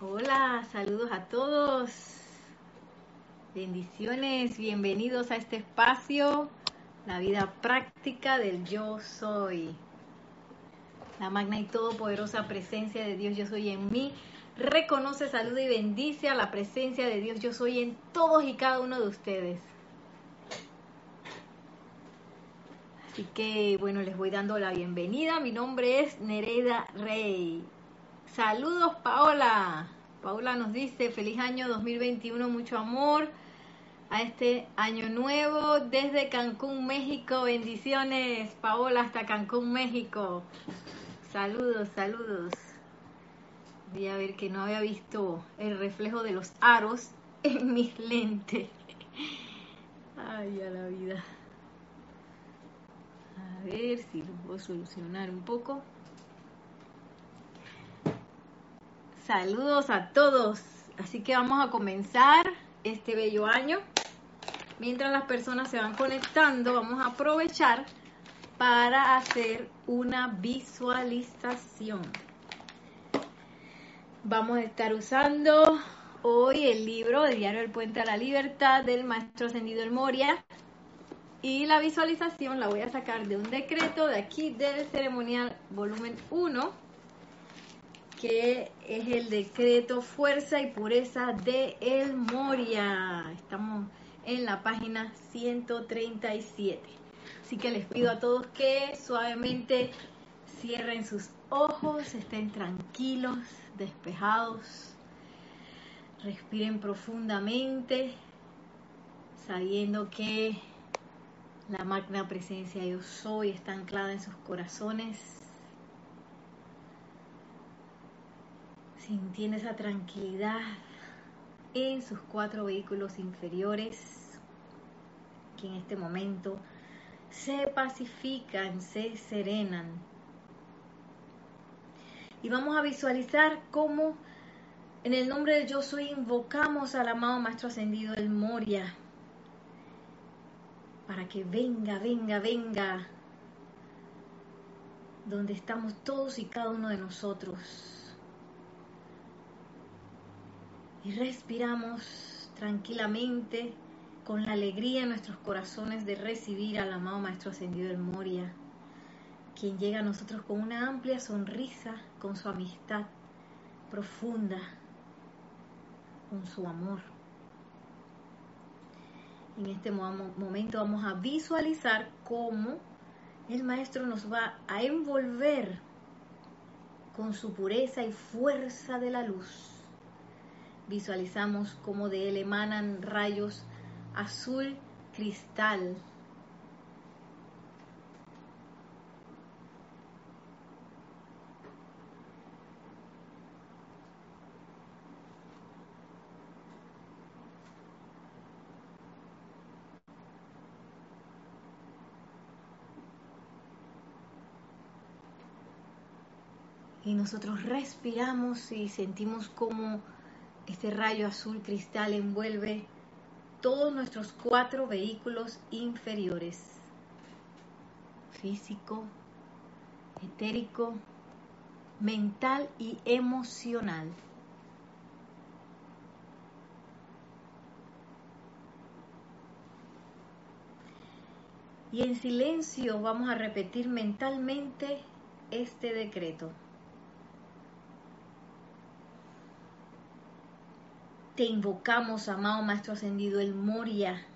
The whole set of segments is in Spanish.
Hola, saludos a todos. Bendiciones, bienvenidos a este espacio, la vida práctica del yo soy. La magna y todopoderosa presencia de Dios yo soy en mí. Reconoce, saluda y bendice a la presencia de Dios yo soy en todos y cada uno de ustedes. Así que bueno, les voy dando la bienvenida. Mi nombre es Nereida Rey. Saludos Paola. Paola nos dice feliz año 2021, mucho amor a este año nuevo desde Cancún, México. Bendiciones, Paola, hasta Cancún, México. Saludos, saludos. Voy a ver que no había visto el reflejo de los aros en mis lentes. Ay, a la vida. A ver si lo puedo solucionar un poco. Saludos a todos. Así que vamos a comenzar este bello año. Mientras las personas se van conectando, vamos a aprovechar para hacer una visualización. Vamos a estar usando hoy el libro de Diario del Puente a la Libertad del Maestro Ascendido El Moria. Y la visualización la voy a sacar de un decreto de aquí del ceremonial volumen 1 que es el decreto Fuerza y Pureza de El Moria. Estamos en la página 137. Así que les pido a todos que suavemente cierren sus ojos, estén tranquilos, despejados, respiren profundamente, sabiendo que la magna presencia yo soy está anclada en sus corazones sintiendo esa tranquilidad en sus cuatro vehículos inferiores que en este momento se pacifican, se serenan. Y vamos a visualizar cómo en el nombre de yo soy invocamos al amado Maestro Ascendido el Moria para que venga, venga, venga donde estamos todos y cada uno de nosotros y respiramos tranquilamente con la alegría en nuestros corazones de recibir al amado Maestro Ascendido del Moria, quien llega a nosotros con una amplia sonrisa, con su amistad profunda, con su amor. En este momento vamos a visualizar cómo el Maestro nos va a envolver con su pureza y fuerza de la luz visualizamos cómo de él emanan rayos azul cristal. Y nosotros respiramos y sentimos como este rayo azul cristal envuelve todos nuestros cuatro vehículos inferiores. Físico, etérico, mental y emocional. Y en silencio vamos a repetir mentalmente este decreto. Te invocamos, amado Maestro Ascendido, el Moria.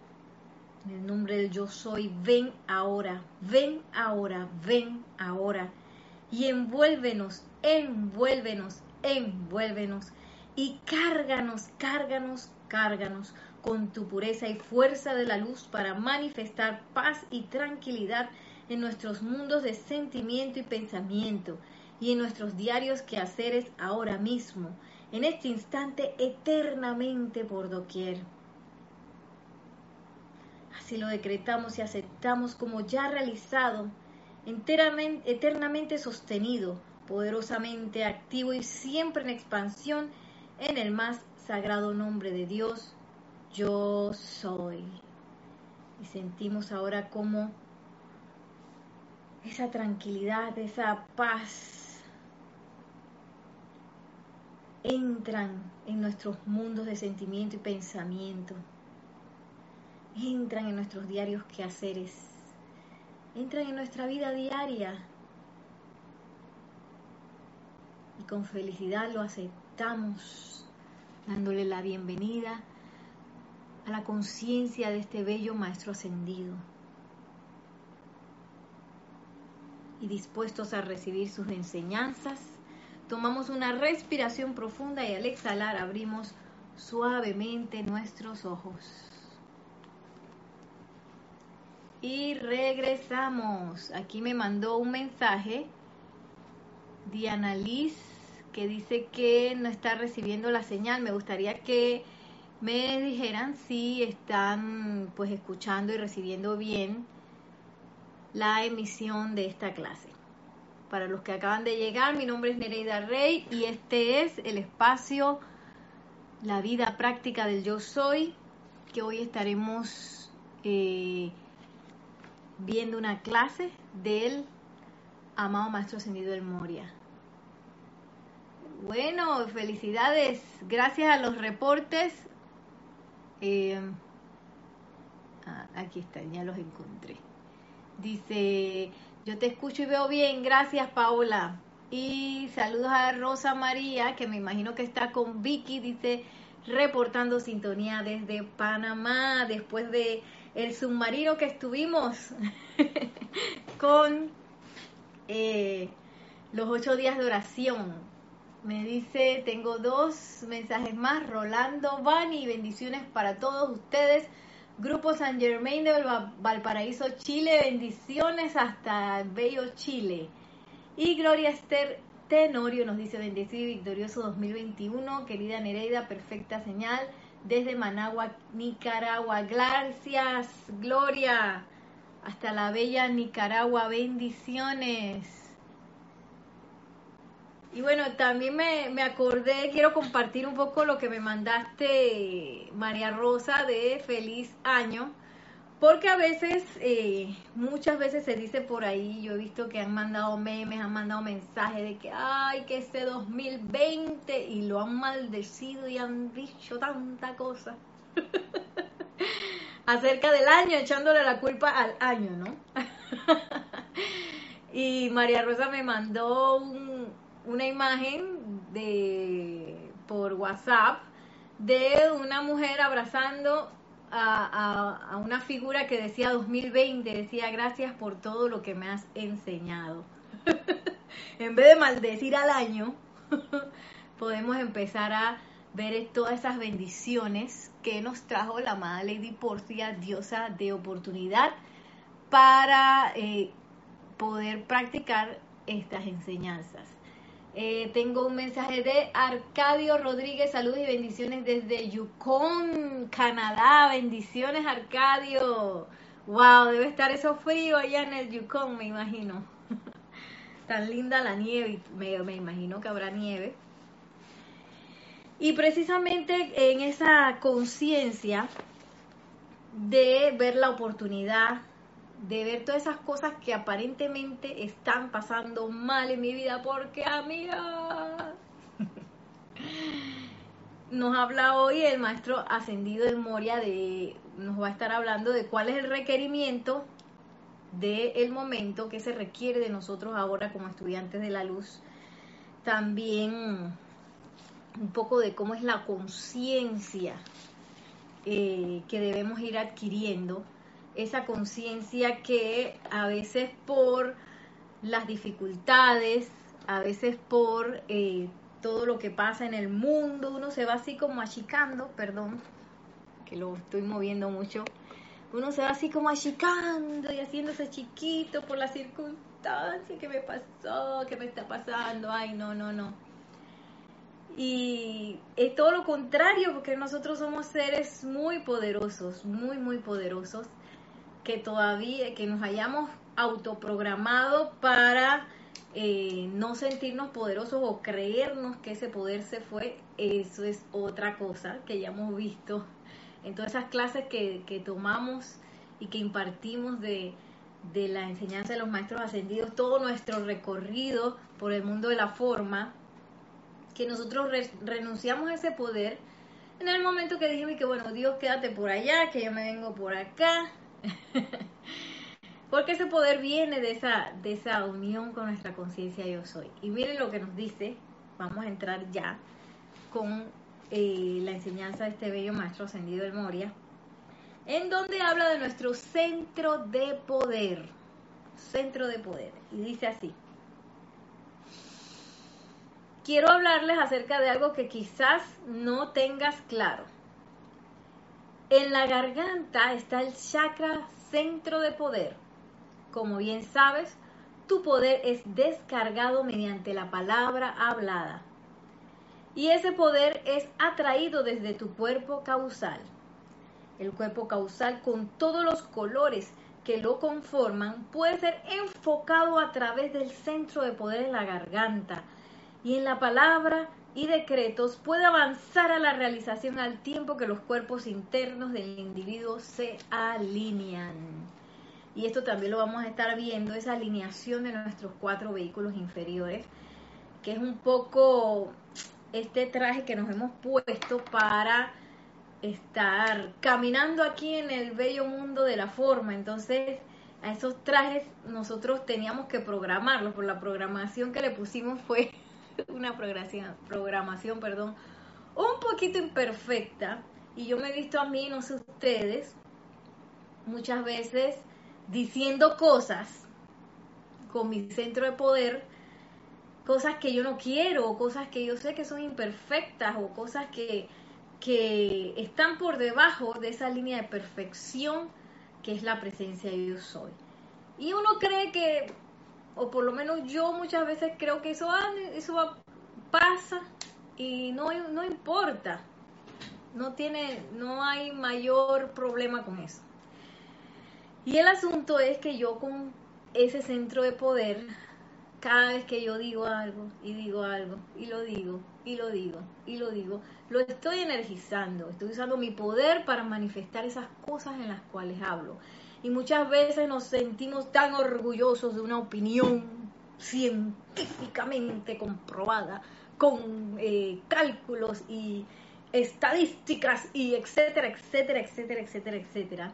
En el nombre del yo soy, ven ahora, ven ahora, ven ahora. Y envuélvenos, envuélvenos, envuélvenos. Y cárganos, cárganos, cárganos con tu pureza y fuerza de la luz para manifestar paz y tranquilidad en nuestros mundos de sentimiento y pensamiento y en nuestros diarios quehaceres ahora mismo en este instante eternamente por doquier. Así lo decretamos y aceptamos como ya realizado, enteramente, eternamente sostenido, poderosamente activo y siempre en expansión en el más sagrado nombre de Dios, yo soy. Y sentimos ahora como esa tranquilidad, esa paz entran en nuestros mundos de sentimiento y pensamiento, entran en nuestros diarios quehaceres, entran en nuestra vida diaria. Y con felicidad lo aceptamos, dándole la bienvenida a la conciencia de este bello Maestro ascendido. Y dispuestos a recibir sus enseñanzas Tomamos una respiración profunda y al exhalar abrimos suavemente nuestros ojos. Y regresamos. Aquí me mandó un mensaje Diana Liz que dice que no está recibiendo la señal. Me gustaría que me dijeran si están pues escuchando y recibiendo bien la emisión de esta clase. Para los que acaban de llegar, mi nombre es Nereida Rey y este es el espacio La vida práctica del yo soy, que hoy estaremos eh, viendo una clase del amado Maestro Ascendido del Moria. Bueno, felicidades. Gracias a los reportes. Eh, ah, aquí están, ya los encontré. Dice, yo te escucho y veo bien, gracias Paola. Y saludos a Rosa María, que me imagino que está con Vicky, dice, reportando sintonía desde Panamá, después de el submarino que estuvimos con eh, los ocho días de oración. Me dice, tengo dos mensajes más, Rolando Bani, bendiciones para todos ustedes. Grupo San Germain de Valparaíso, Chile. Bendiciones hasta Bello, Chile. Y Gloria Esther Tenorio nos dice bendecido y victorioso 2021. Querida Nereida, perfecta señal desde Managua, Nicaragua. Gracias, Gloria. Hasta la bella Nicaragua. Bendiciones. Y bueno, también me, acordé, quiero compartir un poco lo que me mandaste, María Rosa, de feliz año, porque a veces, eh, muchas veces se dice por ahí, yo he visto que han mandado memes, han mandado mensajes de que, ay, que este 2020, y lo han maldecido y han dicho tanta cosa acerca del año, echándole la culpa al año, ¿no? y María Rosa me mandó un, una imagen de por WhatsApp de una mujer abrazando a, una figura que decía 2020, decía gracias por todo lo que me has enseñado. en vez de maldecir al año, podemos empezar a ver todas esas bendiciones que nos trajo la amada Lady Porcia, diosa de oportunidad, para eh, poder practicar estas enseñanzas. Eh, tengo un mensaje de Arcadio Rodríguez, saludos y bendiciones desde Yukon, Canadá. Bendiciones, Arcadio. Wow, debe estar eso frío allá en el Yukon, me imagino. Tan linda la nieve, me, me imagino que habrá nieve. Y precisamente en esa conciencia de ver la oportunidad de ver todas esas cosas que aparentemente están pasando mal en mi vida, porque amiga, nos habla hoy el maestro ascendido de Moria de, nos va a estar hablando de cuál es el requerimiento del momento que se requiere de nosotros ahora como estudiantes de la luz. También un poco de cómo es la conciencia eh, que debemos ir adquiriendo esa conciencia que a veces por las dificultades, a veces por eh, todo lo que pasa en el mundo, uno se va así como achicando, perdón, que lo estoy moviendo mucho, uno se va así como achicando y haciéndose chiquito por las circunstancias que me pasó, que me está pasando, ay, no, no, no. Y es todo lo contrario, porque nosotros somos seres muy poderosos, muy, muy poderosos que todavía, que nos hayamos autoprogramado para eh, no sentirnos poderosos o creernos que ese poder se fue, eso es otra cosa que ya hemos visto en todas esas clases que, que tomamos y que impartimos de, de la enseñanza de los maestros ascendidos, todo nuestro recorrido por el mundo de la forma, que nosotros renunciamos a ese poder en el momento que dijimos que bueno, Dios quédate por allá, que yo me vengo por acá. Porque ese poder viene de esa, de esa unión con nuestra conciencia yo soy. Y miren lo que nos dice, vamos a entrar ya con eh, la enseñanza de este bello maestro ascendido del Moria, en donde habla de nuestro centro de poder. Centro de poder. Y dice así. Quiero hablarles acerca de algo que quizás no tengas claro. En la garganta está el chakra centro de poder. Como bien sabes, tu poder es descargado mediante la palabra hablada. Y ese poder es atraído desde tu cuerpo causal el cuerpo causal con todos los colores que lo conforman puede ser enfocado a través del centro de poder en la garganta y en la palabra y decretos puede avanzar a la realización al tiempo que los cuerpos internos del individuo se alinean. Y esto también lo vamos a estar viendo, esa alineación de nuestros cuatro vehículos inferiores, que es un poco este traje que nos hemos puesto para estar caminando aquí en el bello mundo de la forma. Entonces, a esos trajes nosotros teníamos que programarlos, por la programación que le pusimos fue una programación, perdón, un poquito imperfecta. Y yo me he visto a mí, no sé ustedes, muchas veces diciendo cosas con mi centro de poder, cosas que yo no quiero, o cosas que yo sé que son imperfectas, o cosas que, que están por debajo de esa línea de perfección que es la presencia de Dios soy. Y uno cree que, o por lo menos yo muchas veces creo que eso, eso pasa y no, no importa. No tiene, no hay mayor problema con eso. Y el asunto es que yo con ese centro de poder cada vez que yo digo algo y digo algo y lo digo y lo digo y lo digo, lo estoy energizando, estoy usando mi poder para manifestar esas cosas en las cuales hablo. Y muchas veces nos sentimos tan orgullosos de una opinión científicamente comprobada, con eh, cálculos y estadísticas y etcétera, etcétera, etcétera, etcétera, etcétera.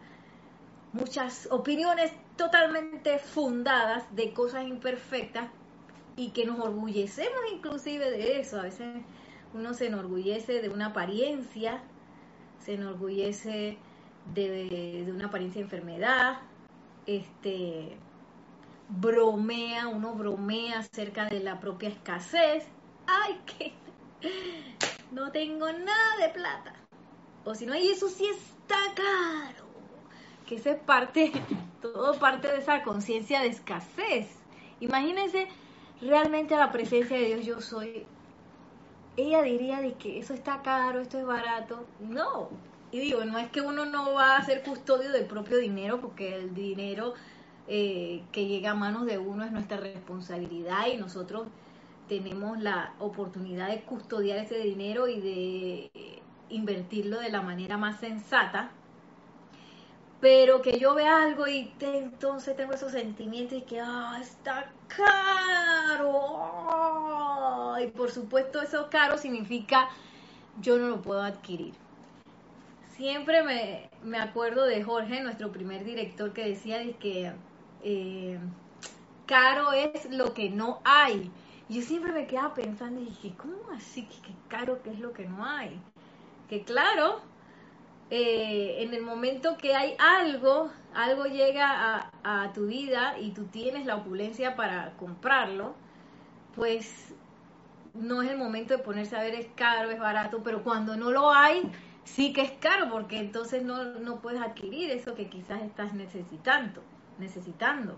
Muchas opiniones totalmente fundadas de cosas imperfectas y que nos orgullecemos inclusive de eso. A veces uno se enorgullece de una apariencia, se enorgullece de, una apariencia de enfermedad, este bromea, uno bromea acerca de la propia escasez. Ay, que no tengo nada de plata. O si no, y eso sí está caro. Que esa es parte, todo parte de esa conciencia de escasez. Imagínense realmente la presencia de Dios yo soy, ella diría de que eso está caro, esto es barato. No. Y digo, no es que uno no va a ser custodio del propio dinero, porque el dinero eh, que llega a manos de uno es nuestra responsabilidad y nosotros tenemos la oportunidad de custodiar ese dinero y de invertirlo de la manera más sensata pero que yo vea algo y entonces tengo esos sentimientos y que ah, está caro. y por supuesto eso caro significa yo no lo puedo adquirir. Siempre me, me acuerdo de Jorge, nuestro primer director, que decía de que eh, caro es lo que no hay. Yo siempre me quedaba pensando dije, ¿cómo así que caro que es lo que no hay? Que claro, eh, en el momento que hay algo, algo llega a, tu vida y tú tienes la opulencia para comprarlo, pues no es el momento de ponerse a ver es caro, es barato, pero cuando no lo hay, sí que es caro, porque entonces no, no puedes adquirir eso que quizás estás necesitando, necesitando.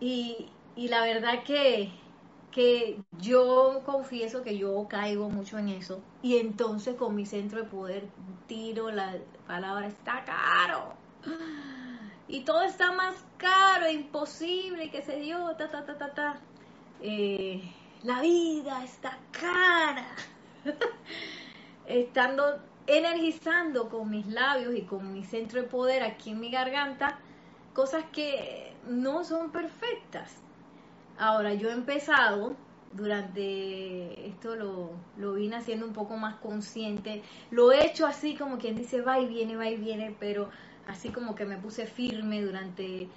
Y, y la verdad que que yo confieso que yo caigo mucho en eso y entonces con mi centro de poder tiro la palabra está caro y todo está más caro, imposible, que se dio, ta, ta, ta, ta, ta. Eh, la vida está cara. Estando energizando con mis labios y con mi centro de poder aquí en mi garganta, cosas que no son perfectas Ahora, yo he empezado durante esto lo, lo vine haciendo un poco más consciente. Lo he hecho así como quien dice va y viene, va y viene, pero así como que me puse firme durante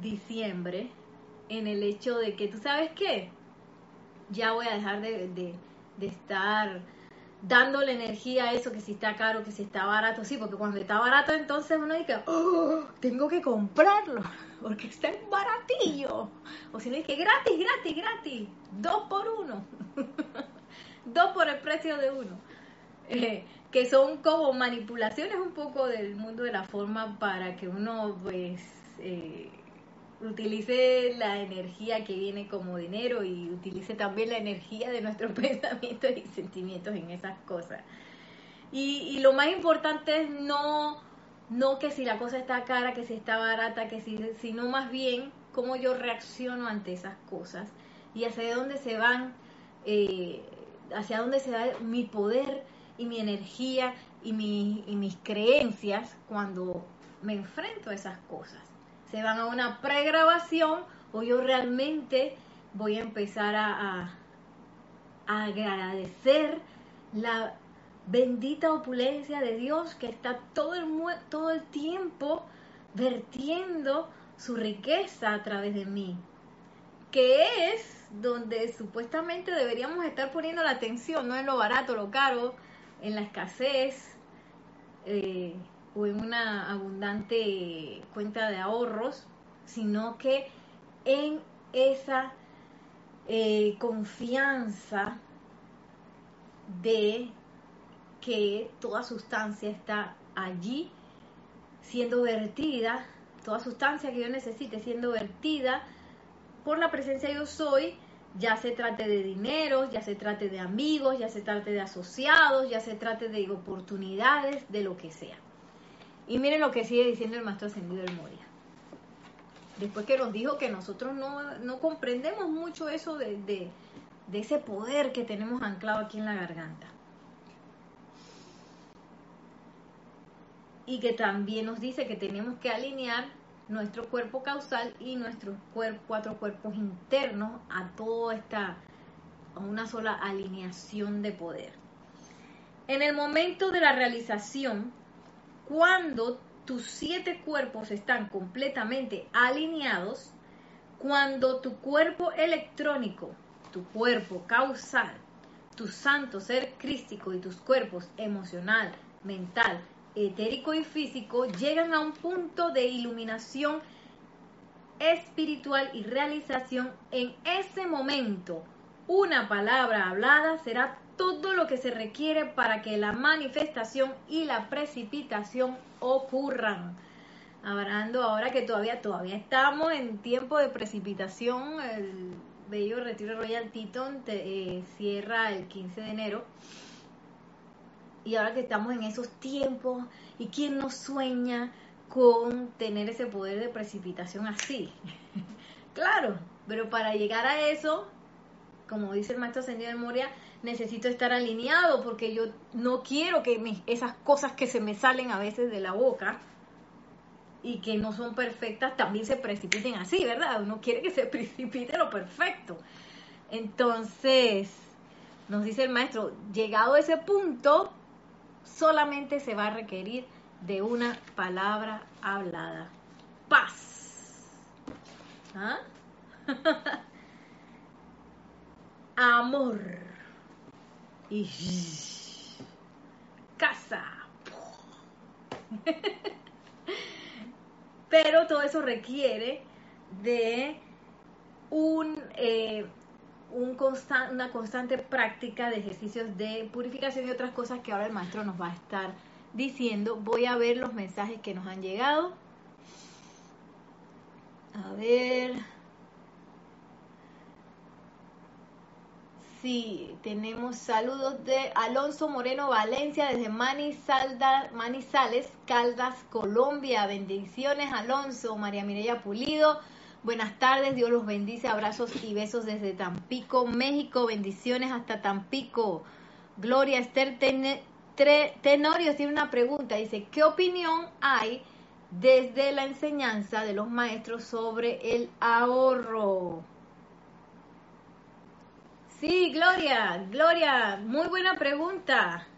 diciembre en el hecho de que, ¿tú sabes qué? Ya voy a dejar de, de, de estar dándole energía a eso, que si está caro, que si está barato, sí, porque cuando está barato entonces uno dice, oh, tengo que comprarlo, porque está baratillo. O si no dice, gratis, gratis, gratis, dos por uno, dos por el precio de uno. Eh, que son como manipulaciones un poco del mundo de la forma para que uno pues eh, utilice la energía que viene como dinero y utilice también la energía de nuestros pensamientos y sentimientos en esas cosas. Y, lo más importante es no, no que si la cosa está cara, que si está barata, que si, sino más bien cómo yo reacciono ante esas cosas y hacia dónde se van, eh, hacia dónde se va mi poder y mi energía y, y mis creencias cuando me enfrento a esas cosas se van a una pregrabación o yo realmente voy a empezar a, agradecer la bendita opulencia de Dios que está todo el, todo el tiempo vertiendo su riqueza a través de mí, que es donde supuestamente deberíamos estar poniendo la atención, no en lo barato, lo caro, en la escasez, eh, o en una abundante cuenta de ahorros, sino que en esa eh, confianza de que toda sustancia está allí siendo vertida, toda sustancia que yo necesite siendo vertida por la presencia yo soy, ya se trate de dinero, ya se trate de amigos, ya se trate de asociados, ya se trate de oportunidades, de lo que sea. Y miren lo que sigue diciendo el maestro ascendido del Moria. Después que nos dijo que nosotros no, comprendemos mucho eso de, de ese poder que tenemos anclado aquí en la garganta. Y que también nos dice que tenemos que alinear nuestro cuerpo causal y nuestros cuatro cuerpos internos a toda esta, a una sola alineación de poder. En el momento de la realización, cuando tus siete cuerpos están completamente alineados, cuando tu cuerpo electrónico, tu cuerpo causal, tu santo ser crístico y tus cuerpos emocional, mental, etérico y físico llegan a un punto de iluminación espiritual y realización, en ese momento una palabra hablada será todo lo que se requiere para que la manifestación y la precipitación ocurran. Hablando ahora que todavía, todavía estamos en tiempo de precipitación, el bello retiro Royal Teton eh, cierra el 15 de enero. Y ahora que estamos en esos tiempos, ¿y quién nos sueña con tener ese poder de precipitación así? claro, pero para llegar a eso, como dice el maestro ascendido de Moria, necesito estar alineado porque yo no quiero que esas cosas que se me salen a veces de la boca y que no son perfectas también se precipiten así, ¿verdad? Uno quiere que se precipite lo perfecto. Entonces, nos dice el maestro, llegado a ese punto, solamente se va a requerir de una palabra hablada. Paz. ¿Ah? Amor y casa. Pero todo eso requiere de un, eh, un una constante práctica de ejercicios de purificación y otras cosas que ahora el maestro nos va a estar diciendo. Voy a ver los mensajes que nos han llegado. A ver. Sí, tenemos saludos de Alonso Moreno Valencia desde Manizales, Caldas, Colombia. Bendiciones, Alonso, María Mireya Pulido. Buenas tardes, Dios los bendice. Abrazos y besos desde Tampico, México. Bendiciones hasta Tampico. Gloria Esther Tenorio tiene una pregunta. Dice, ¿qué opinión hay desde la enseñanza de los maestros sobre el ahorro? Sí, Gloria, Gloria, muy buena pregunta.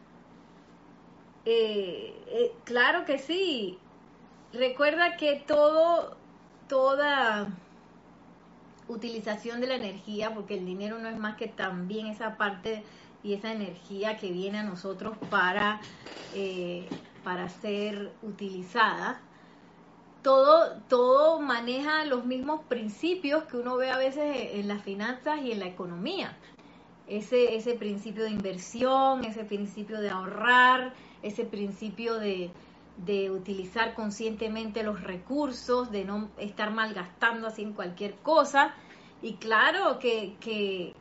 Eh, eh, claro que sí. Recuerda que todo, toda utilización de la energía, porque el dinero no es más que también esa parte y esa energía que viene a nosotros para, eh, para ser utilizada. Todo, todo maneja los mismos principios que uno ve a veces en las finanzas y en la economía. Ese, ese principio de inversión, ese principio de ahorrar, ese principio de, de utilizar conscientemente los recursos, de no estar malgastando así en cualquier cosa. Y claro que, que,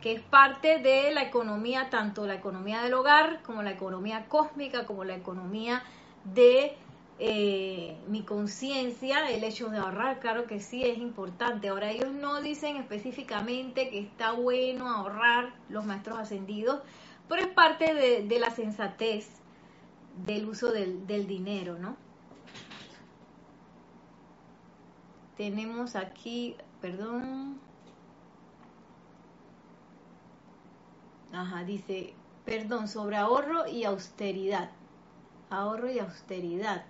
que, es parte de la economía, tanto la economía del hogar como la economía cósmica, como la economía de eh, mi conciencia, el hecho de ahorrar, claro que sí es importante. Ahora ellos no dicen específicamente que está bueno ahorrar los maestros ascendidos, pero es parte de, la sensatez del uso del, del dinero, ¿no? Tenemos aquí, perdón. Ajá, dice, perdón, sobre ahorro y austeridad. Ahorro y austeridad.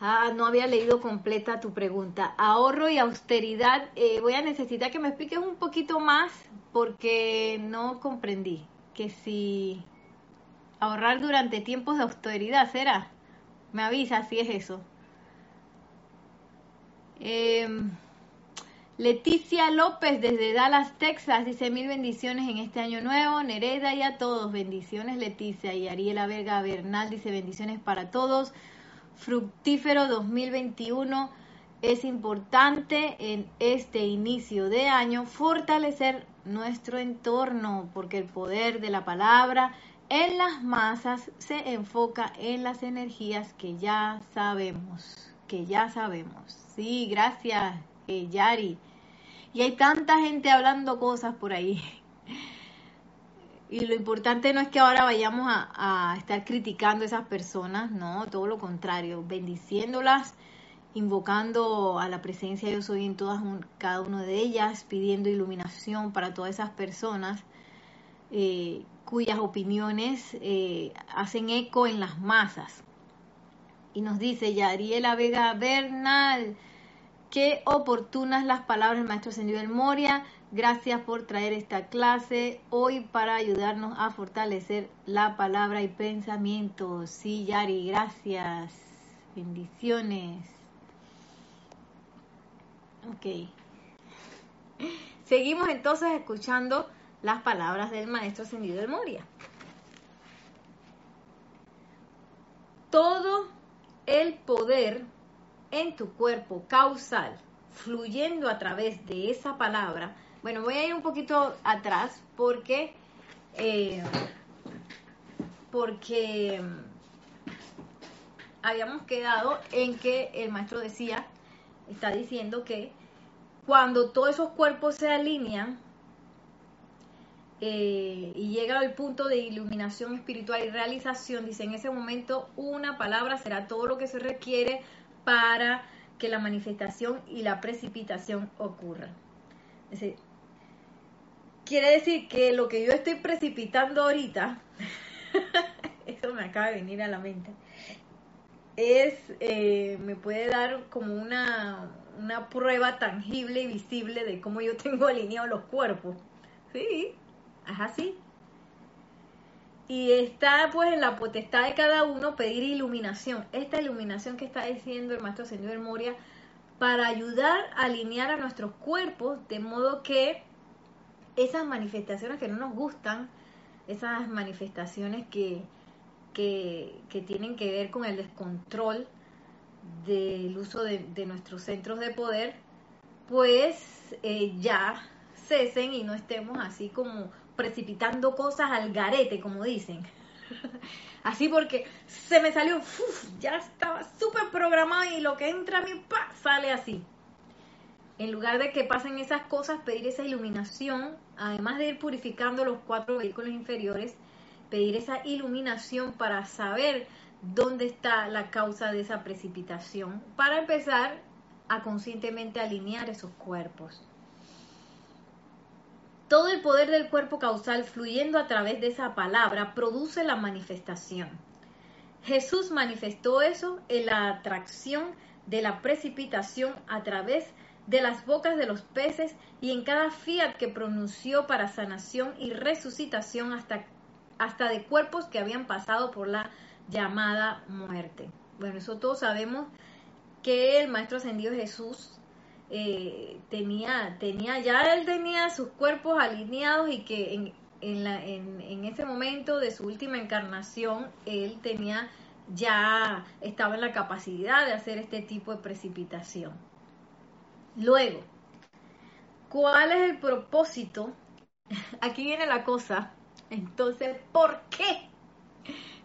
Ah, no había leído completa tu pregunta. Ahorro y austeridad. Eh, voy a necesitar que me expliques un poquito más porque no comprendí. Que si Ahorrar durante tiempos de austeridad, ¿será? Me avisa si es eso. Em, Leticia López desde Dallas, Texas, dice mil bendiciones en este año nuevo. Nereda y a todos, bendiciones Leticia. Y Ariela Verga Bernal dice bendiciones para todos. Fructífero 2021 es importante en este inicio de año fortalecer nuestro entorno porque el poder de la palabra en las masas se enfoca en las energías que ya sabemos, que ya sabemos. Sí, gracias, Yari. Y hay tanta gente hablando cosas por ahí. Y lo importante no es que ahora vayamos a, estar criticando a esas personas, no, todo lo contrario, bendiciéndolas, invocando a la presencia yo soy en todas cada una de ellas, pidiendo iluminación para todas esas personas eh, cuyas opiniones eh, hacen eco en las masas. Y nos dice Yariela Vega Bernal, qué oportunas las palabras del maestro Señor del Moria. Gracias por traer esta clase hoy para ayudarnos a fortalecer la palabra y pensamiento. Sí, Yari, gracias. Bendiciones. Ok. Seguimos entonces escuchando las palabras del maestro ascendido del Moria. Todo el poder en tu cuerpo causal, fluyendo a través de esa palabra. Bueno, voy a ir un poquito atrás porque, eh, porque habíamos quedado en que el maestro decía, está diciendo que cuando todos esos cuerpos se alinean, eh, y llega al punto de iluminación espiritual y realización, dice, en ese momento una palabra será todo lo que se requiere para que la manifestación y la precipitación ocurran. Quiere decir que lo que yo estoy precipitando ahorita, eso me acaba de venir a la mente, es, eh, me puede dar como una, una prueba tangible y visible de cómo yo tengo alineados los cuerpos. Sí, es así. Y está pues en la potestad de cada uno pedir iluminación. Esta iluminación que está diciendo el maestro Señor Moria para ayudar a alinear a nuestros cuerpos de modo que esas manifestaciones que no nos gustan, esas manifestaciones que, que, tienen que ver con el descontrol del uso de, nuestros centros de poder, pues eh, ya cesen y no estemos así como precipitando cosas al garete, como dicen. Así porque se me salió, ya estaba súper programado y lo que entra a mí pa, sale así. En lugar de que pasen esas cosas, pedir esa iluminación, además de ir purificando los cuatro vehículos inferiores, pedir esa iluminación para saber dónde está la causa de esa precipitación, para empezar a conscientemente alinear esos cuerpos. Todo el poder del cuerpo causal fluyendo a través de esa palabra produce la manifestación. Jesús manifestó eso en la atracción de la precipitación a través de las bocas de los peces y en cada fiat que pronunció para sanación y resucitación hasta, hasta de cuerpos que habían pasado por la llamada muerte. Bueno, eso todos sabemos que el Maestro Ascendido Jesús eh, tenía, tenía, ya él tenía sus cuerpos alineados y que en, en, la, en, en, ese momento de su última encarnación, él tenía ya, estaba en la capacidad de hacer este tipo de precipitación. Luego, ¿cuál es el propósito? Aquí viene la cosa. Entonces, ¿por qué?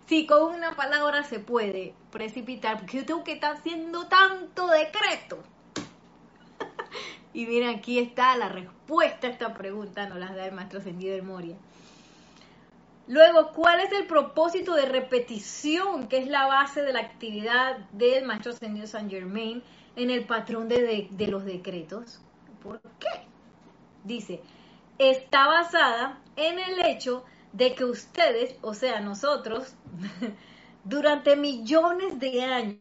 Si con una palabra se puede precipitar, porque yo tengo que estar haciendo tanto decreto. y miren, aquí está la respuesta a esta pregunta, nos la da el maestro Ascendido del Moria. Luego, ¿cuál es el propósito de repetición, que es la base de la actividad del maestro Ascendido San Germain en el patrón de, de, los decretos? ¿Por qué? Dice, está basada en el hecho de que ustedes, o sea, nosotros, durante millones de años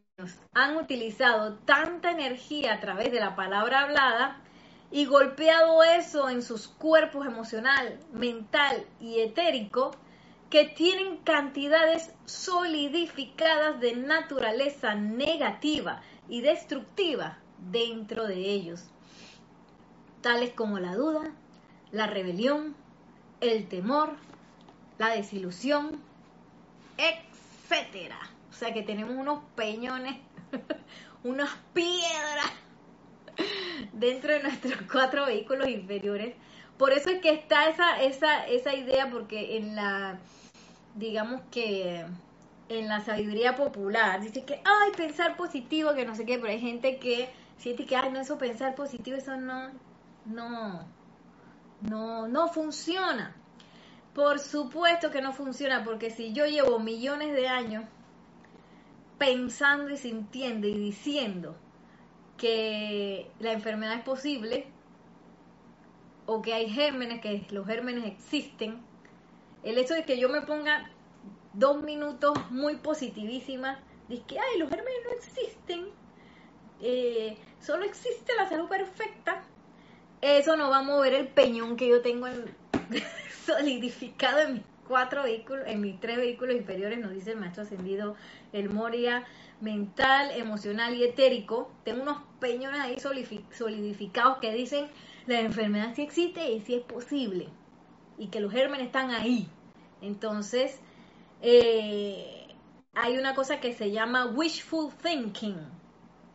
han utilizado tanta energía a través de la palabra hablada y golpeado eso en sus cuerpos emocional, mental y etérico, que tienen cantidades solidificadas de naturaleza negativa y destructiva dentro de ellos, tales como la duda, la rebelión, el temor, la desilusión, etcétera. O sea que tenemos unos peñones, unas piedras dentro de nuestros cuatro vehículos inferiores. Por eso es que está esa, esa, esa idea, porque en la digamos que en la sabiduría popular, dice que, ay, pensar positivo, que no sé qué, pero hay gente que siente que, ay, no, eso pensar positivo, eso no, no, no, no funciona. Por supuesto que no funciona, porque si yo llevo millones de años pensando y sintiendo y diciendo que la enfermedad es posible, o que hay gérmenes, que los gérmenes existen, el hecho de que yo me ponga dos minutos muy positivísimas, de que, ay, los gérmenes no existen, eh, solo existe la salud perfecta, eso no va a mover el peñón que yo tengo solidificado en mis cuatro vehículos, en mis tres vehículos inferiores, nos dice el maestro ascendido, el Moria mental, emocional y etérico. Tengo unos peñones ahí solidificados que dicen la enfermedad sí existe y sí es posible y que los gérmenes están ahí. Entonces, eh, hay una cosa que se llama wishful thinking,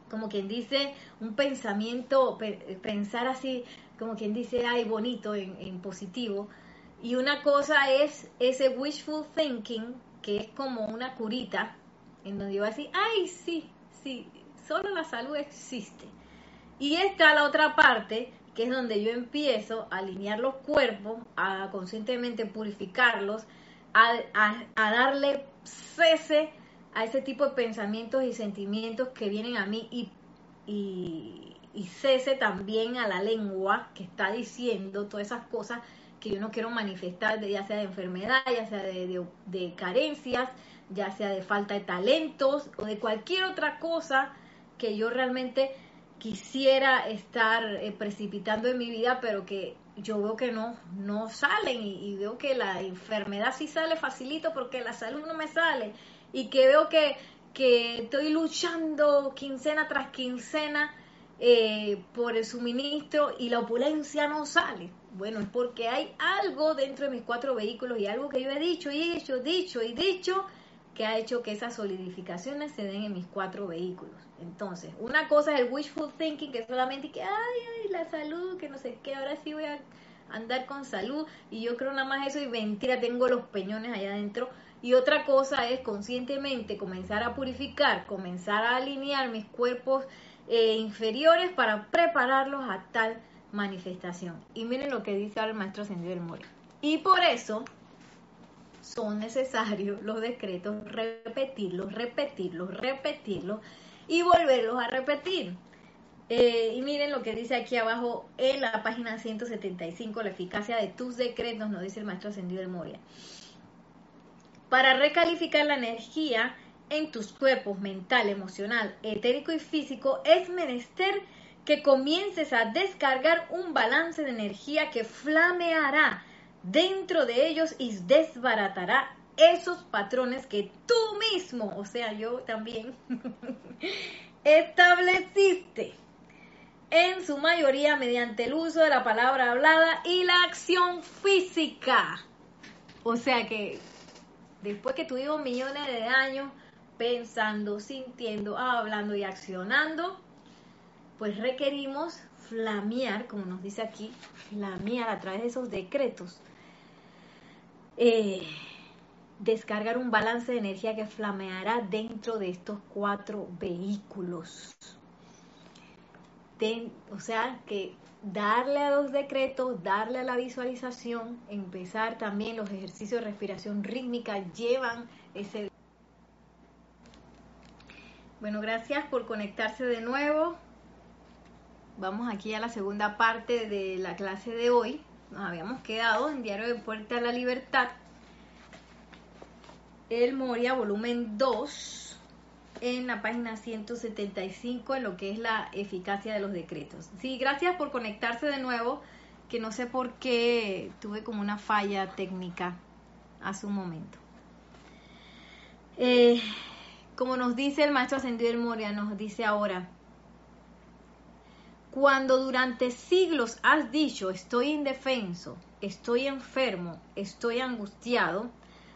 como quien dice un pensamiento, pensar así, como quien dice, ay, bonito, en, positivo. Y una cosa es ese wishful thinking, que es como una curita, en donde yo voy a decir, ay, sí, sí, solo la salud existe. Y está la otra parte, que es donde yo empiezo a alinear los cuerpos, a conscientemente purificarlos, a, darle cese a ese tipo de pensamientos y sentimientos que vienen a mí y, cese también a la lengua que está diciendo todas esas cosas que yo no quiero manifestar, ya sea de enfermedad, ya sea de, de carencias, ya sea de falta de talentos o de cualquier otra cosa que yo realmente quisiera estar eh, precipitando en mi vida, pero que yo veo que no, no salen y, veo que la enfermedad sí sale facilito porque la salud no me sale y que veo que, que estoy luchando quincena tras quincena eh, por el suministro y la opulencia no sale. Bueno, es porque hay algo dentro de mis cuatro vehículos y algo que yo he dicho y he hecho, dicho y dicho que ha hecho que esas solidificaciones se den en mis cuatro vehículos. Entonces, una cosa es el wishful thinking, que solamente que, ay, ay, la salud, que no sé qué, ahora sí voy a andar con salud y yo creo nada más eso y mentira, tengo los peñones allá adentro. Y otra cosa es conscientemente comenzar a purificar, comenzar a alinear mis cuerpos eh, inferiores para prepararlos a tal manifestación. Y miren lo que dice ahora el maestro Ascendido del Mori. Y por eso son necesarios los decretos, repetirlos, repetirlos, repetirlos y volverlos a repetir. Eh, y miren lo que dice aquí abajo en la página 175, la eficacia de tus decretos, nos dice el maestro ascendido de Moria. Para recalificar la energía en tus cuerpos mental, emocional, etérico y físico, es menester que comiences a descargar un balance de energía que flameará dentro de ellos y desbaratará esos patrones que tú mismo, o sea, yo también, estableciste en su mayoría mediante el uso de la palabra hablada y la acción física. O sea que después que tuvimos millones de años pensando, sintiendo, hablando y accionando, pues requerimos flamear, como nos dice aquí, flamear a través de esos decretos. Eh, descargar un balance de energía que flameará dentro de estos cuatro vehículos. o sea, que darle a los decretos, darle a la visualización, empezar también los ejercicios de respiración rítmica llevan ese... Bueno, gracias por conectarse de nuevo. Vamos aquí a la segunda parte de la clase de hoy. Nos habíamos quedado en Diario de Puerta a la Libertad el Moria, volumen 2, en la página 175, en lo que es la eficacia de los decretos. Sí, gracias por conectarse de nuevo, que no sé por qué tuve como una falla técnica hace un momento. Eh, como nos dice el maestro ascendido del Moria, nos dice ahora, cuando durante siglos has dicho estoy indefenso, estoy enfermo, estoy angustiado,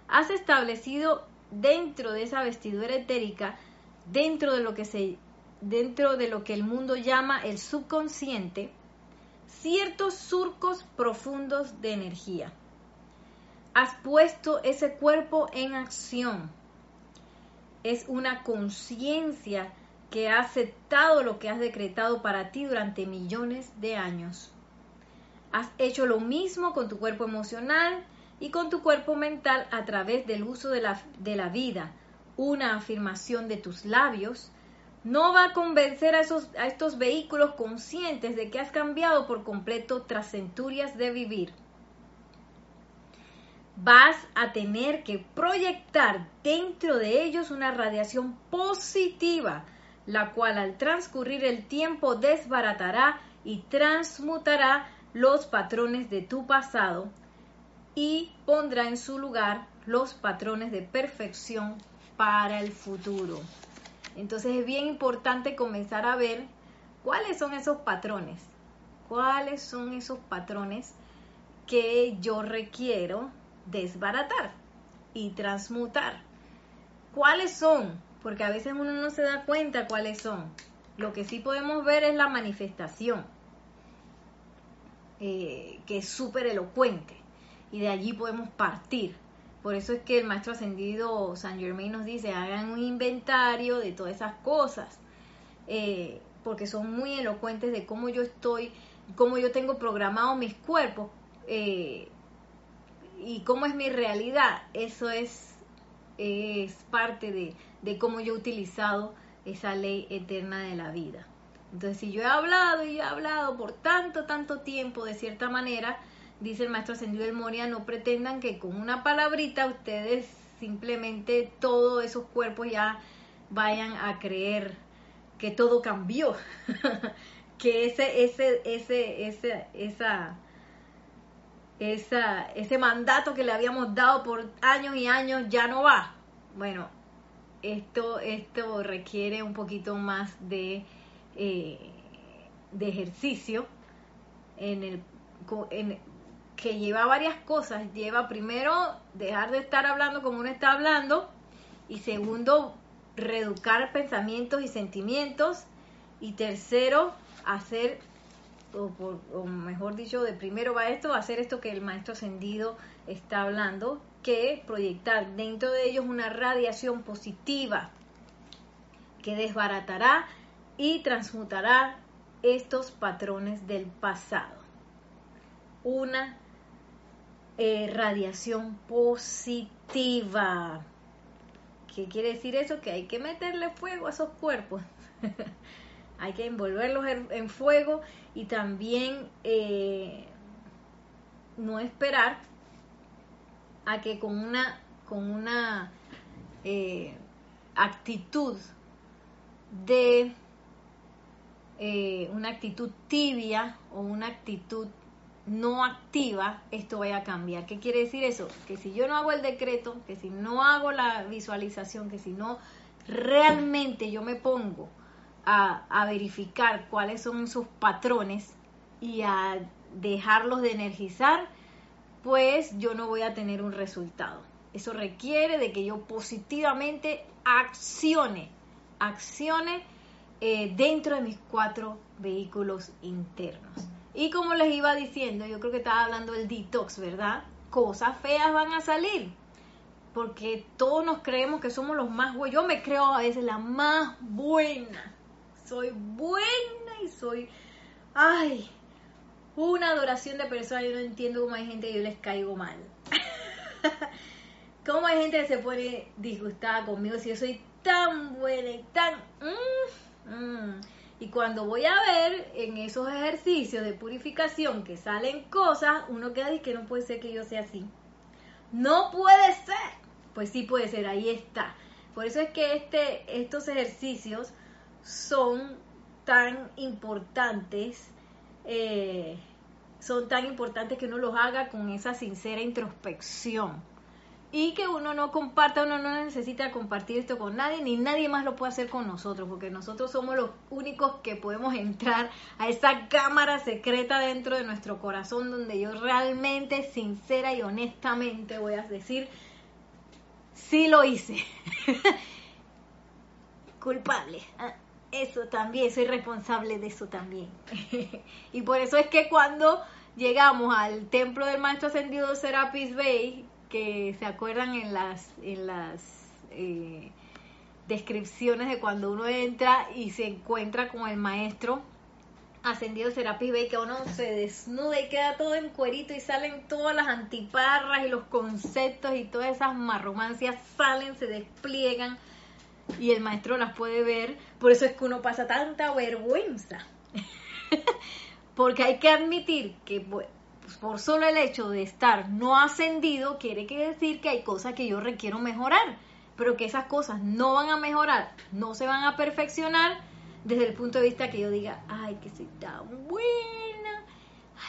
has establecido dentro de esa vestidura etérica, dentro de lo que se dentro de lo que el mundo llama el subconsciente, ciertos surcos profundos de energía. Has puesto ese cuerpo en acción. Es una conciencia que ha aceptado lo que has decretado para ti durante millones de años. Has hecho lo mismo con tu cuerpo emocional y con tu cuerpo mental a través del uso de la, de la vida. Una afirmación de tus labios no va a convencer a, esos, a estos vehículos conscientes de que has cambiado por completo tras centurias de vivir. Vas a tener que proyectar dentro de ellos una radiación positiva, la cual al transcurrir el tiempo desbaratará y transmutará los patrones de tu pasado y pondrá en su lugar los patrones de perfección para el futuro. Entonces es bien importante comenzar a ver cuáles son esos patrones, cuáles son esos patrones que yo requiero desbaratar y transmutar. ¿Cuáles son? Porque a veces uno no se da cuenta cuáles son. Lo que sí podemos ver es la manifestación, eh, que es súper elocuente y de allí podemos partir. Por eso es que el maestro ascendido San Germain nos dice, hagan un inventario de todas esas cosas, eh, porque son muy elocuentes de cómo yo estoy, cómo yo tengo programado mis cuerpos eh, y cómo es mi realidad. Eso es, es parte de, de cómo yo he utilizado esa ley eterna de la vida. Entonces, si yo he hablado y he hablado por tanto, tanto tiempo de cierta manera, dice el maestro ascendido del Moria, no pretendan que con una palabrita ustedes simplemente todos esos cuerpos ya vayan a creer que todo cambió, que ese, ese, ese, ese, esa, esa, ese mandato que le habíamos dado por años y años ya no va. Bueno, esto, esto requiere un poquito más de, eh, de ejercicio en el, en, que lleva varias cosas. Lleva primero dejar de estar hablando como uno está hablando y segundo reeducar pensamientos y sentimientos y tercero hacer o, mejor dicho de primero va esto hacer esto que el maestro ascendido está hablando que proyectar dentro de ellos una radiación positiva que desbaratará y transmutará estos patrones del pasado una eh, radiación positiva. ¿Qué quiere decir eso? Que hay que meterle fuego a esos cuerpos. hay que envolverlos en, fuego y también eh, no esperar a que con una, con una eh, actitud de eh, una actitud tibia o una actitud no activa, esto vaya a cambiar. ¿Qué quiere decir eso? Que si yo no hago el decreto, que si no hago la visualización, que si no realmente yo me pongo a, a verificar cuáles son sus patrones y a dejarlos de energizar, pues yo no voy a tener un resultado. Eso requiere de que yo positivamente accione, accione eh, dentro de mis cuatro vehículos internos. Y como les iba diciendo, yo creo que estaba hablando del detox, ¿verdad? Cosas feas van a salir. Porque todos nos creemos que somos los más buenos. Yo me creo a veces la más buena. Soy buena y soy... Ay, una adoración de personas. Yo no entiendo cómo hay gente que yo les caigo mal. cómo hay gente que se pone disgustada conmigo si yo soy tan buena y tan... Mm, mm. Y cuando voy a ver en esos ejercicios de purificación que salen cosas, uno queda y que no puede ser que yo sea así. No puede ser. Pues sí puede ser, ahí está. Por eso es que este, estos ejercicios son tan importantes, eh, son tan importantes que uno los haga con esa sincera introspección y que uno no comparta, uno no necesita compartir esto con nadie, ni nadie más lo puede hacer con nosotros, porque nosotros somos los únicos que podemos entrar a esa cámara secreta dentro de nuestro corazón, donde yo realmente, sincera y honestamente voy a decir, sí lo hice. Culpable. Eso también, soy responsable de eso también. y por eso es que cuando llegamos al templo del Maestro Ascendido Serapis Bay, que se acuerdan en las, en las eh, descripciones de cuando uno entra y se encuentra con el maestro ascendido Serapis Bey, que uno se desnuda y queda todo en cuerito y salen todas las antiparras y los conceptos y todas esas marromancias salen, se despliegan y el maestro las puede ver. Por eso es que uno pasa tanta vergüenza. Porque hay que admitir que por solo el hecho de estar no ascendido, quiere decir que hay cosas que yo requiero mejorar, pero que esas cosas no van a mejorar, no se van a perfeccionar desde el punto de vista que yo diga, ay, que soy tan buena,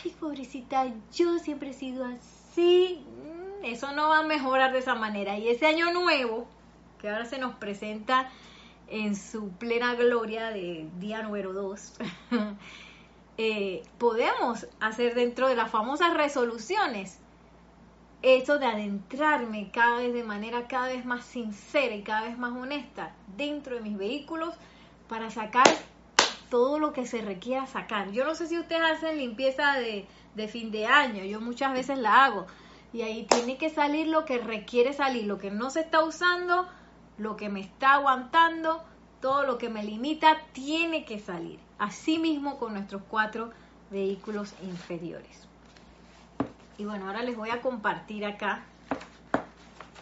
ay, pobrecita, yo siempre he sido así. Mm, eso no va a mejorar de esa manera. Y ese año nuevo, que ahora se nos presenta en su plena gloria de día número 2, Eh, podemos hacer dentro de las famosas resoluciones. Eso de adentrarme cada vez de manera cada vez más sincera y cada vez más honesta dentro de mis vehículos para sacar todo lo que se requiera sacar. Yo no sé si ustedes hacen limpieza de, de fin de año, yo muchas veces la hago. Y ahí tiene que salir lo que requiere salir, lo que no se está usando, lo que me está aguantando, todo lo que me limita tiene que salir. Asimismo con nuestros cuatro vehículos inferiores. Y bueno, ahora les voy a compartir acá.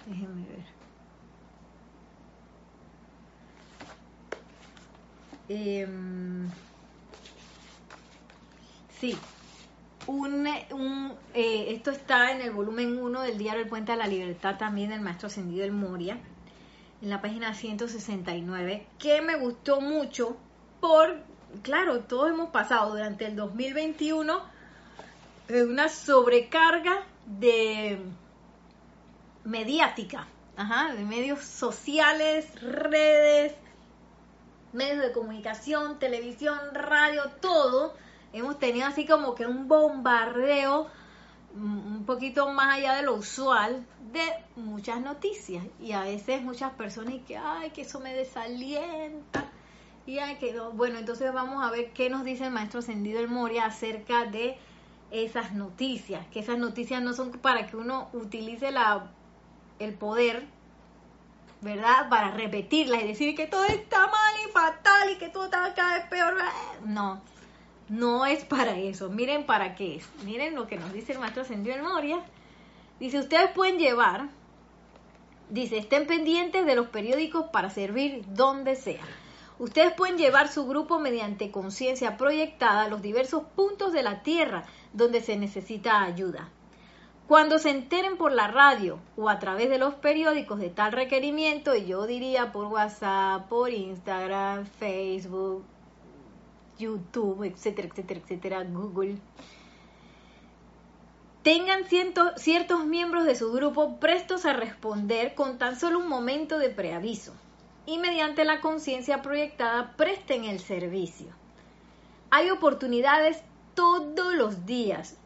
Déjenme ver. Em, sí, un, un, eh, esto está en el volumen 1 del diario El Puente a la Libertad también del Maestro Ascendido El Moria en la página 169, que me gustó mucho por, claro, todos hemos pasado durante el 2021 una sobrecarga de mediática, de medios sociales, redes, medios de comunicación, televisión, radio, todo. Hemos tenido así como que un bombardeo un poquito más allá de lo usual de muchas noticias. Y a veces muchas personas y que ay que eso me desalienta y ay que no. bueno entonces vamos a ver qué nos dice el maestro ascendido el Moria acerca de esas noticias. Que esas noticias no son para que uno utilice la el poder verdad para repetirlas y decir que todo está mal y fatal y que todo está cada vez peor no no es para eso. Miren para qué es. Miren lo que nos dice el maestro Ascendido en Moria. Dice, ustedes pueden llevar, dice, estén pendientes de los periódicos para servir donde sea. Ustedes pueden llevar su grupo mediante conciencia proyectada a los diversos puntos de la Tierra donde se necesita ayuda. Cuando se enteren por la radio o a través de los periódicos de tal requerimiento, y yo diría por WhatsApp, por Instagram, Facebook, YouTube, etcétera, etcétera, etcétera, Google, tengan ciertos miembros de su grupo prestos a responder con tan solo un momento de preaviso y mediante la conciencia proyectada presten el servicio. Hay oportunidades todos los días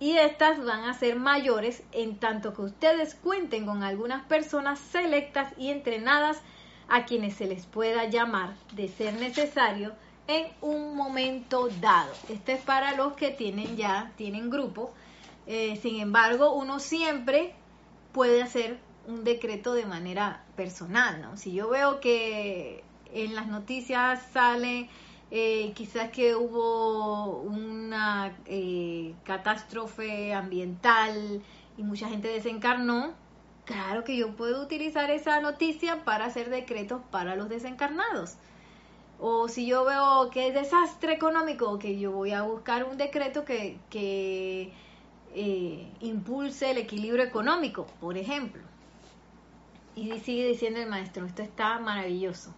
y estas van a ser mayores en tanto que ustedes cuenten con algunas personas selectas y entrenadas a quienes se les pueda llamar de ser necesario en un momento dado. Esto es para los que tienen ya, tienen grupo. Eh, sin embargo, uno siempre puede hacer un decreto de manera personal, ¿no? Si yo veo que en las noticias sale eh, quizás que hubo una eh, catástrofe ambiental y mucha gente desencarnó, claro que yo puedo utilizar esa noticia para hacer decretos para los desencarnados. O si yo veo que es desastre económico, que yo voy a buscar un decreto que, eh, impulse el equilibrio económico, por ejemplo. Y sigue diciendo el maestro, esto está maravilloso.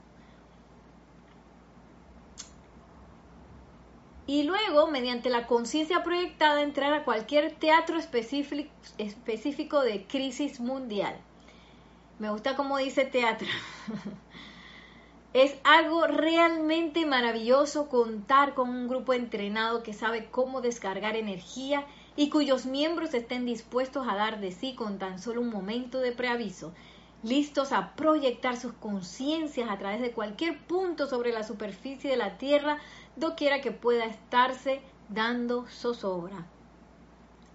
Y luego, mediante la conciencia proyectada, entrar a cualquier teatro específico, de crisis mundial. Me gusta como dice teatro. Es algo realmente maravilloso contar con un grupo entrenado que sabe cómo descargar energía y cuyos miembros estén dispuestos a dar de sí con tan solo un momento de preaviso, listos a proyectar sus conciencias a través de cualquier punto sobre la superficie de la Tierra, doquiera que pueda estarse dando zozobra.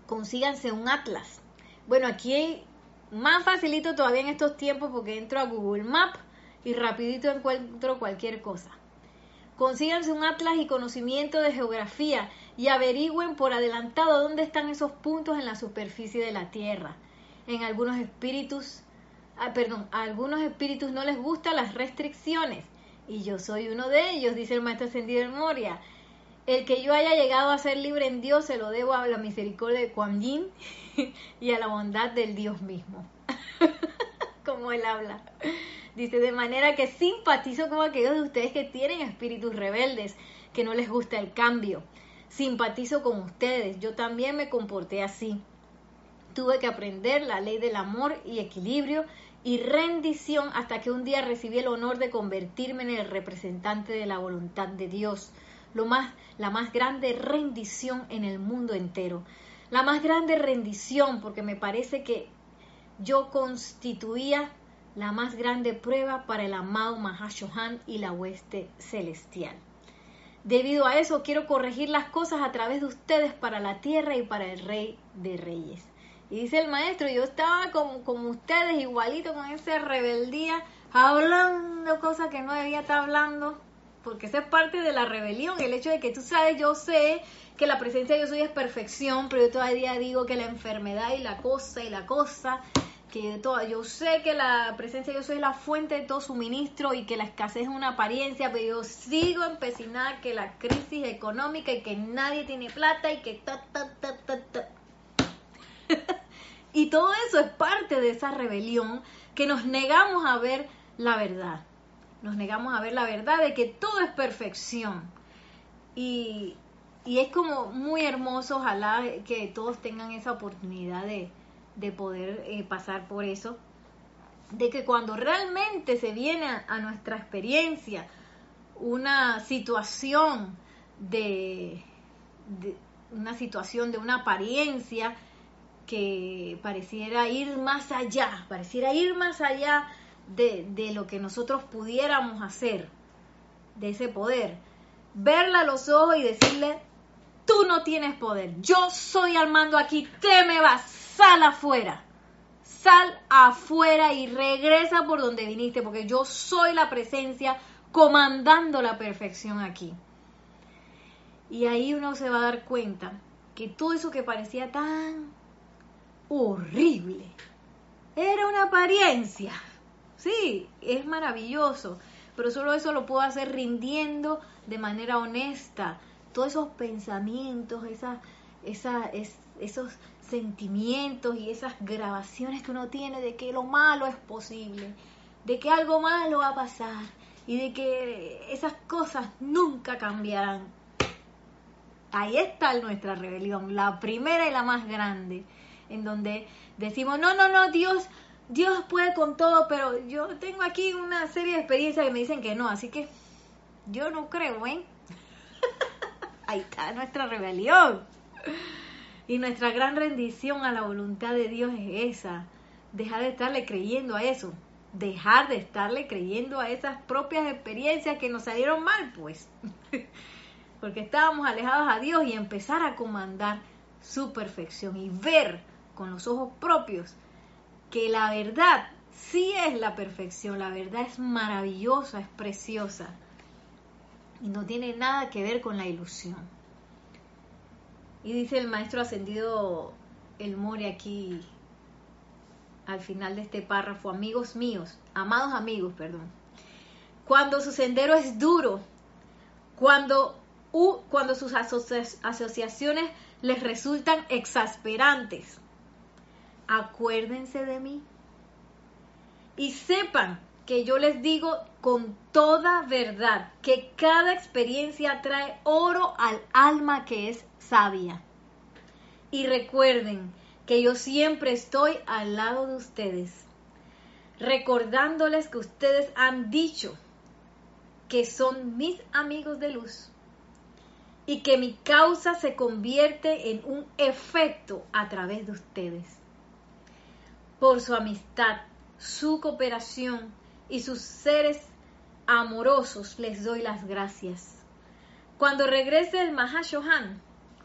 Consíganse un atlas. Bueno, aquí más facilito todavía en estos tiempos porque entro a Google Maps y rapidito encuentro cualquier cosa. Consíganse un atlas y conocimiento de geografía y averigüen por adelantado dónde están esos puntos en la superficie de la Tierra. En algunos espíritus, ah, perdón, a algunos espíritus no les gustan las restricciones y yo soy uno de ellos, dice el maestro ascendido de Moria. El que yo haya llegado a ser libre en Dios se lo debo a la misericordia de Kuan Yin y a la bondad del Dios mismo. Como él habla. Dice, de manera que simpatizo con aquellos de ustedes que tienen espíritus rebeldes, que no les gusta el cambio. Simpatizo con ustedes, yo también me comporté así. Tuve que aprender la ley del amor y equilibrio y rendición hasta que un día recibí el honor de convertirme en el representante de la voluntad de Dios. Lo más, la más grande rendición en el mundo entero. La más grande rendición porque me parece que yo constituía la más grande prueba para el amado Mahashohan y la hueste celestial. Debido a eso quiero corregir las cosas a través de ustedes para la tierra y para el rey de reyes. Y dice el maestro, yo estaba como, como ustedes, igualito con esa rebeldía, hablando cosas que no debía estar hablando, porque esa es parte de la rebelión, el hecho de que tú sabes, yo sé que la presencia de yo soy es perfección, pero yo todavía digo que la enfermedad y la cosa y la cosa, que yo sé que la presencia yo soy la fuente de todo suministro y que la escasez es una apariencia, pero yo sigo empecinada que la crisis económica y que nadie tiene plata y que ta, ta, ta, ta, ta. y todo eso es parte de esa rebelión que nos negamos a ver la verdad. Nos negamos a ver la verdad de que todo es perfección. Y, y es como muy hermoso, ojalá que todos tengan esa oportunidad de, de poder eh, pasar por eso, de que cuando realmente se viene a, nuestra experiencia una situación de, una situación de una apariencia que pareciera ir más allá, pareciera ir más allá de, de, lo que nosotros pudiéramos hacer, de ese poder. Verla a los ojos y decirle, tú no tienes poder, yo soy al mando aquí, te me vas, sal afuera. Sal afuera y regresa por donde viniste, porque yo soy la presencia comandando la perfección aquí. Y ahí uno se va a dar cuenta que todo eso que parecía tan horrible era una apariencia. Sí, es maravilloso, pero solo eso lo puedo hacer rindiendo de manera honesta. Todos esos pensamientos, esas, esas, esos sentimientos y esas grabaciones que uno tiene de que lo malo es posible, de que algo malo va a pasar y de que esas cosas nunca cambiarán. Ahí está nuestra rebelión, la primera y la más grande, en donde decimos, no, no, no, Dios, Dios puede con todo, pero yo tengo aquí una serie de experiencias que me dicen que no, así que yo no creo, ¿eh? Ahí está nuestra rebelión. Y nuestra gran rendición a la voluntad de Dios es esa. Dejar de estarle creyendo a eso. Dejar de estarle creyendo a esas propias experiencias que nos salieron mal, pues. Porque estábamos alejados a Dios y empezar a comandar su perfección y ver con los ojos propios que la verdad sí es la perfección, la verdad es maravillosa, es preciosa y no tiene nada que ver con la ilusión. Y dice el maestro ascendido El More aquí al final de este párrafo, amigos míos, amados amigos, perdón. Cuando su sendero es duro, cuando, cuando sus asociaciones les resultan exasperantes, acuérdense de mí y sepan que yo les digo con toda verdad que cada experiencia trae oro al alma que es sabia. Y recuerden que yo siempre estoy al lado de ustedes, recordándoles que ustedes han dicho que son mis amigos de luz y que mi causa se convierte en un efecto a través de ustedes. Por su amistad, su cooperación, y sus seres amorosos les doy las gracias. Cuando regrese el Mahashohan,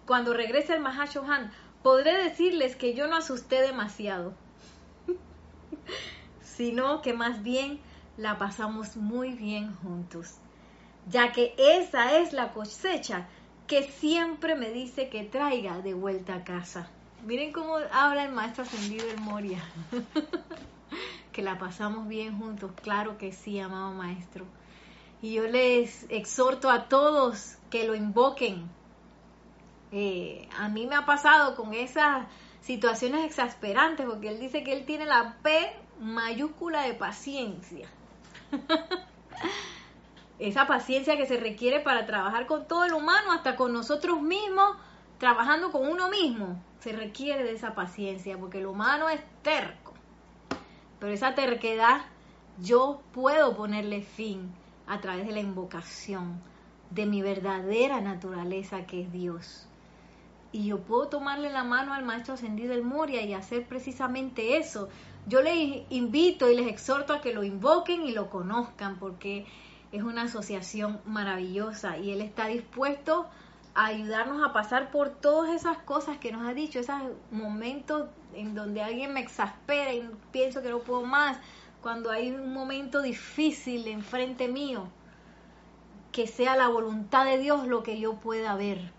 cuando regrese el Mahashohan, podré decirles que yo no asusté demasiado, sino que más bien la pasamos muy bien juntos, ya que esa es la cosecha que siempre me dice que traiga de vuelta a casa. Miren cómo habla el maestro ascendido el Moria. que la pasamos bien juntos, claro que sí, amado maestro. Y yo les exhorto a todos que lo invoquen. Eh, a mí me ha pasado con esas situaciones exasperantes, porque él dice que él tiene la P mayúscula de paciencia. Esa paciencia que se requiere para trabajar con todo el humano, hasta con nosotros mismos, trabajando con uno mismo. Se requiere de esa paciencia, porque el humano es terco pero esa terquedad yo puedo ponerle fin a través de la invocación de mi verdadera naturaleza que es Dios. Y yo puedo tomarle la mano al Maestro Ascendido del Moria y hacer precisamente eso. Yo les invito y les exhorto a que lo invoquen y lo conozcan porque es una asociación maravillosa y Él está dispuesto a ayudarnos a pasar por todas esas cosas que nos ha dicho, esos momentos en donde alguien me exaspera y pienso que no puedo más, cuando hay un momento difícil enfrente mío, que sea la voluntad de Dios lo que yo pueda ver.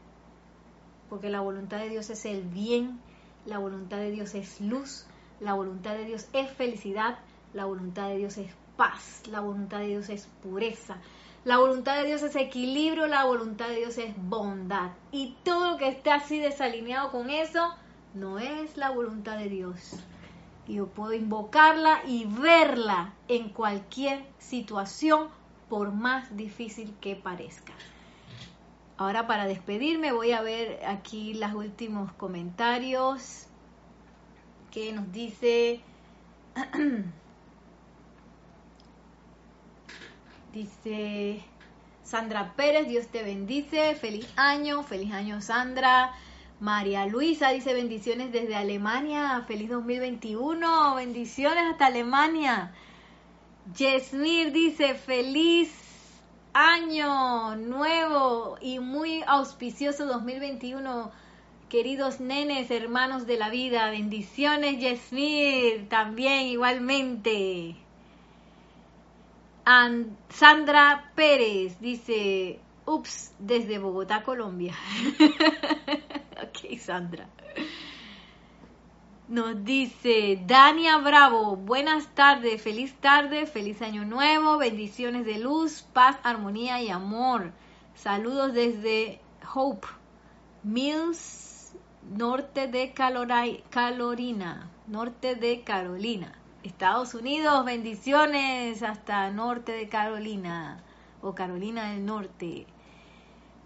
Porque la voluntad de Dios es el bien, la voluntad de Dios es luz, la voluntad de Dios es felicidad, la voluntad de Dios es paz, la voluntad de Dios es pureza, la voluntad de Dios es equilibrio, la voluntad de Dios es bondad. Y todo lo que esté así desalineado con eso, no es la voluntad de Dios. Yo puedo invocarla y verla en cualquier situación, por más difícil que parezca. Ahora para despedirme voy a ver aquí los últimos comentarios que nos dice... dice Sandra Pérez, Dios te bendice, feliz año, feliz año Sandra. María Luisa dice bendiciones desde Alemania, feliz 2021, bendiciones hasta Alemania. Yesmir dice feliz año nuevo y muy auspicioso 2021. Queridos nenes, hermanos de la vida, bendiciones Yesmir, también igualmente. Sandra Pérez dice, ups, desde Bogotá, Colombia. ok, Sandra. Nos dice Dania Bravo, buenas tardes, feliz tarde, feliz año nuevo, bendiciones de luz, paz, armonía y amor. Saludos desde Hope Mills, norte de Carolina, norte de Carolina, Estados Unidos, bendiciones hasta norte de Carolina o Carolina del Norte.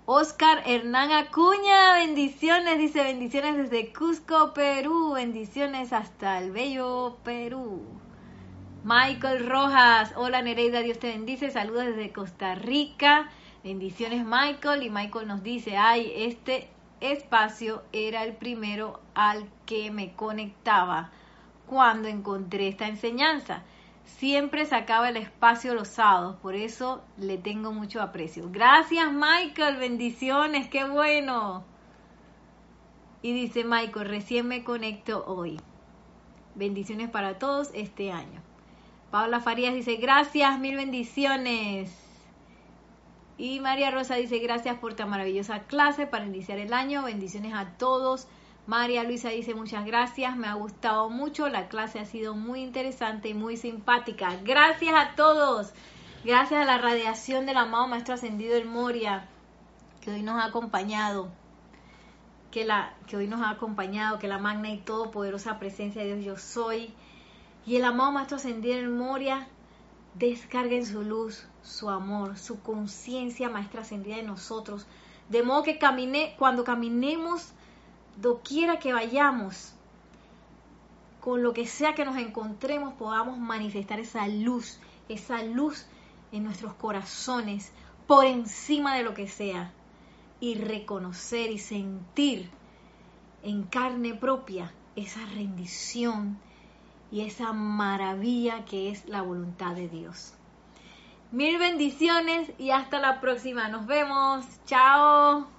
Oscar Hernán Acuña, bendiciones, dice bendiciones desde Cusco, Perú, bendiciones hasta el bello Perú. Michael Rojas, hola Nereida, Dios te bendice, saludos desde Costa Rica, bendiciones Michael y Michael nos dice, ay, este espacio era el primero al que me conectaba cuando encontré esta enseñanza siempre sacaba el espacio los sábados, por eso le tengo mucho aprecio. Gracias Michael, bendiciones, qué bueno. Y dice Michael, recién me conecto hoy. Bendiciones para todos este año. Paula Farías dice, gracias, mil bendiciones. Y María Rosa dice, gracias por tan maravillosa clase para iniciar el año. Bendiciones a todos. María Luisa dice muchas gracias, me ha gustado mucho, la clase ha sido muy interesante y muy simpática. Gracias a todos, gracias a la radiación del amado Maestro Ascendido El Moria, que hoy nos ha acompañado, que, la, que hoy nos ha acompañado, que la magna y todopoderosa presencia de Dios yo soy, y el amado Maestro Ascendido El Moria descarguen su luz, su amor, su conciencia Maestra Ascendida de nosotros, de modo que camine, cuando caminemos doquiera que vayamos, con lo que sea que nos encontremos, podamos manifestar esa luz, esa luz en nuestros corazones, por encima de lo que sea, y reconocer y sentir en carne propia esa rendición y esa maravilla que es la voluntad de Dios. Mil bendiciones y hasta la próxima. Nos vemos. Chao.